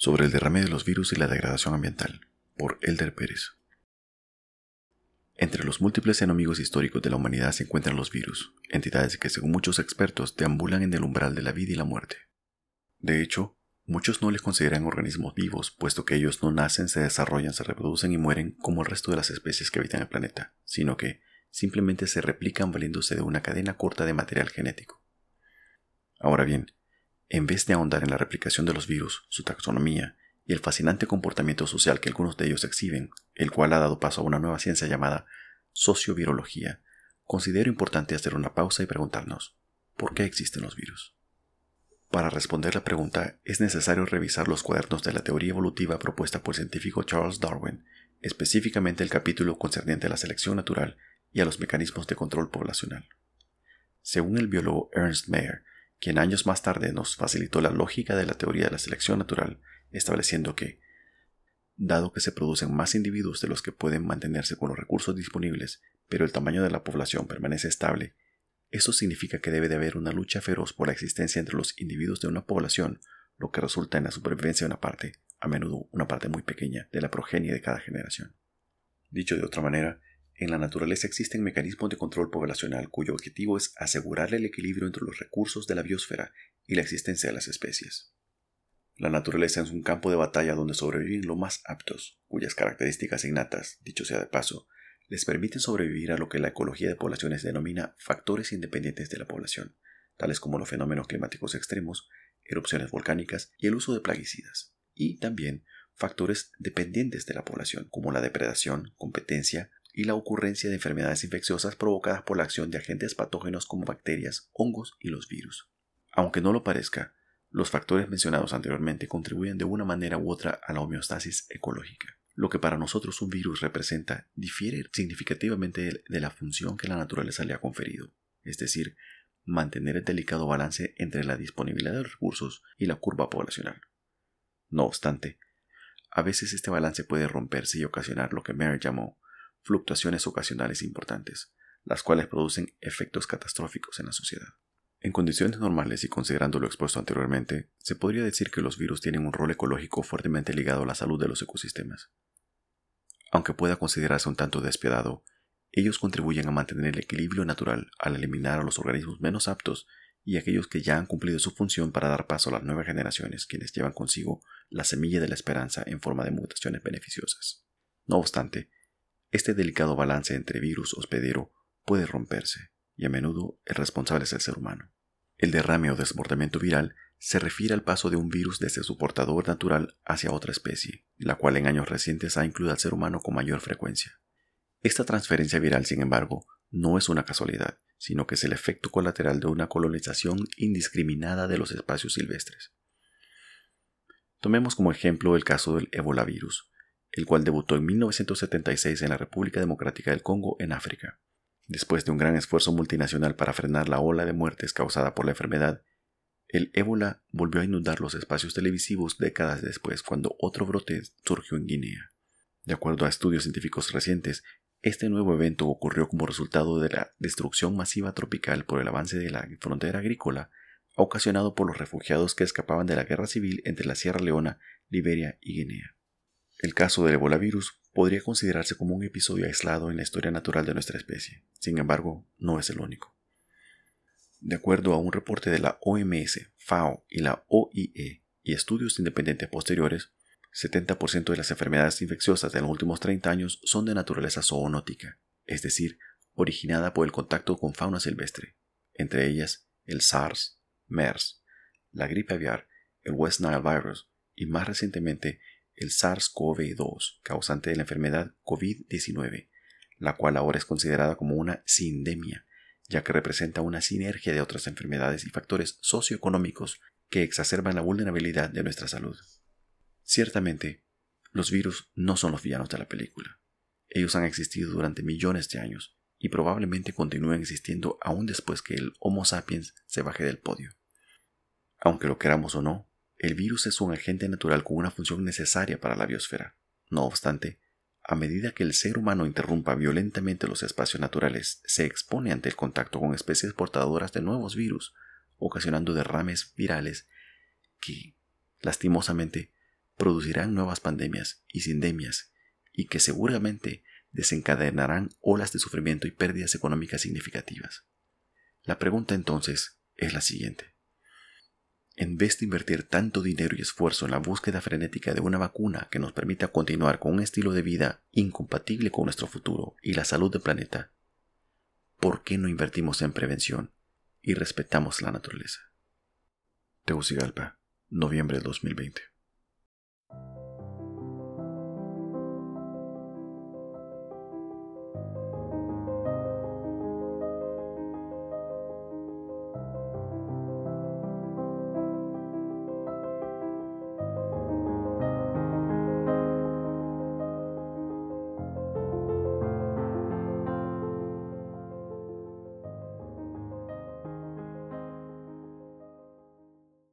sobre el derrame de los virus y la degradación ambiental, por Elder Pérez. Entre los múltiples enemigos históricos de la humanidad se encuentran los virus, entidades que según muchos expertos deambulan en el umbral de la vida y la muerte. De hecho, muchos no les consideran organismos vivos, puesto que ellos no nacen, se desarrollan, se reproducen y mueren como el resto de las especies que habitan el planeta, sino que simplemente se replican valiéndose de una cadena corta de material genético. Ahora bien, en vez de ahondar en la replicación de los virus, su taxonomía y el fascinante comportamiento social que algunos de ellos exhiben, el cual ha dado paso a una nueva ciencia llamada sociovirología, considero importante hacer una pausa y preguntarnos, ¿por qué existen los virus? Para responder la pregunta es necesario revisar los cuadernos de la teoría evolutiva propuesta por el científico Charles Darwin, específicamente el capítulo concerniente a la selección natural y a los mecanismos de control poblacional. Según el biólogo Ernst Mayr, quien años más tarde nos facilitó la lógica de la teoría de la selección natural, estableciendo que, dado que se producen más individuos de los que pueden mantenerse con los recursos disponibles, pero el tamaño de la población permanece estable, eso significa que debe de haber una lucha feroz por la existencia entre los individuos de una población, lo que resulta en la supervivencia de una parte, a menudo una parte muy pequeña, de la progenie de cada generación. Dicho de otra manera, en la naturaleza existen mecanismos de control poblacional cuyo objetivo es asegurar el equilibrio entre los recursos de la biosfera y la existencia de las especies. La naturaleza es un campo de batalla donde sobreviven los más aptos, cuyas características innatas, dicho sea de paso, les permiten sobrevivir a lo que la ecología de poblaciones denomina factores independientes de la población, tales como los fenómenos climáticos extremos, erupciones volcánicas y el uso de plaguicidas, y también factores dependientes de la población, como la depredación, competencia, y la ocurrencia de enfermedades infecciosas provocadas por la acción de agentes patógenos como bacterias, hongos y los virus. Aunque no lo parezca, los factores mencionados anteriormente contribuyen de una manera u otra a la homeostasis ecológica. Lo que para nosotros un virus representa difiere significativamente de la función que la naturaleza le ha conferido, es decir, mantener el delicado balance entre la disponibilidad de recursos y la curva poblacional. No obstante, a veces este balance puede romperse y ocasionar lo que Mary llamó fluctuaciones ocasionales importantes, las cuales producen efectos catastróficos en la sociedad. En condiciones normales y considerando lo expuesto anteriormente, se podría decir que los virus tienen un rol ecológico fuertemente ligado a la salud de los ecosistemas. Aunque pueda considerarse un tanto despiadado, ellos contribuyen a mantener el equilibrio natural al eliminar a los organismos menos aptos y aquellos que ya han cumplido su función para dar paso a las nuevas generaciones, quienes llevan consigo la semilla de la esperanza en forma de mutaciones beneficiosas. No obstante, este delicado balance entre virus hospedero puede romperse, y a menudo el responsable es el ser humano. El derrame o desbordamiento viral se refiere al paso de un virus desde su portador natural hacia otra especie, la cual en años recientes ha incluido al ser humano con mayor frecuencia. Esta transferencia viral, sin embargo, no es una casualidad, sino que es el efecto colateral de una colonización indiscriminada de los espacios silvestres. Tomemos como ejemplo el caso del Ebola virus, el cual debutó en 1976 en la República Democrática del Congo, en África. Después de un gran esfuerzo multinacional para frenar la ola de muertes causada por la enfermedad, el ébola volvió a inundar los espacios televisivos décadas después cuando otro brote surgió en Guinea. De acuerdo a estudios científicos recientes, este nuevo evento ocurrió como resultado de la destrucción masiva tropical por el avance de la frontera agrícola ocasionado por los refugiados que escapaban de la guerra civil entre la Sierra Leona, Liberia y Guinea. El caso del Ebola virus podría considerarse como un episodio aislado en la historia natural de nuestra especie. Sin embargo, no es el único. De acuerdo a un reporte de la OMS, FAO y la OIE y estudios independientes posteriores, 70% de las enfermedades infecciosas de los últimos 30 años son de naturaleza zoonótica, es decir, originada por el contacto con fauna silvestre, entre ellas el SARS, MERS, la gripe aviar, el West Nile virus y más recientemente el SARS-CoV-2, causante de la enfermedad COVID-19, la cual ahora es considerada como una sindemia, ya que representa una sinergia de otras enfermedades y factores socioeconómicos que exacerban la vulnerabilidad de nuestra salud. Ciertamente, los virus no son los villanos de la película. Ellos han existido durante millones de años y probablemente continúen existiendo aún después que el Homo sapiens se baje del podio. Aunque lo queramos o no, el virus es un agente natural con una función necesaria para la biosfera. No obstante, a medida que el ser humano interrumpa violentamente los espacios naturales, se expone ante el contacto con especies portadoras de nuevos virus, ocasionando derrames virales que, lastimosamente, producirán nuevas pandemias y sindemias y que seguramente desencadenarán olas de sufrimiento y pérdidas económicas significativas. La pregunta entonces es la siguiente. En vez de invertir tanto dinero y esfuerzo en la búsqueda frenética de una vacuna que nos permita continuar con un estilo de vida incompatible con nuestro futuro y la salud del planeta, ¿por qué no invertimos en prevención y respetamos la naturaleza? Tegucigalpa, noviembre de 2020.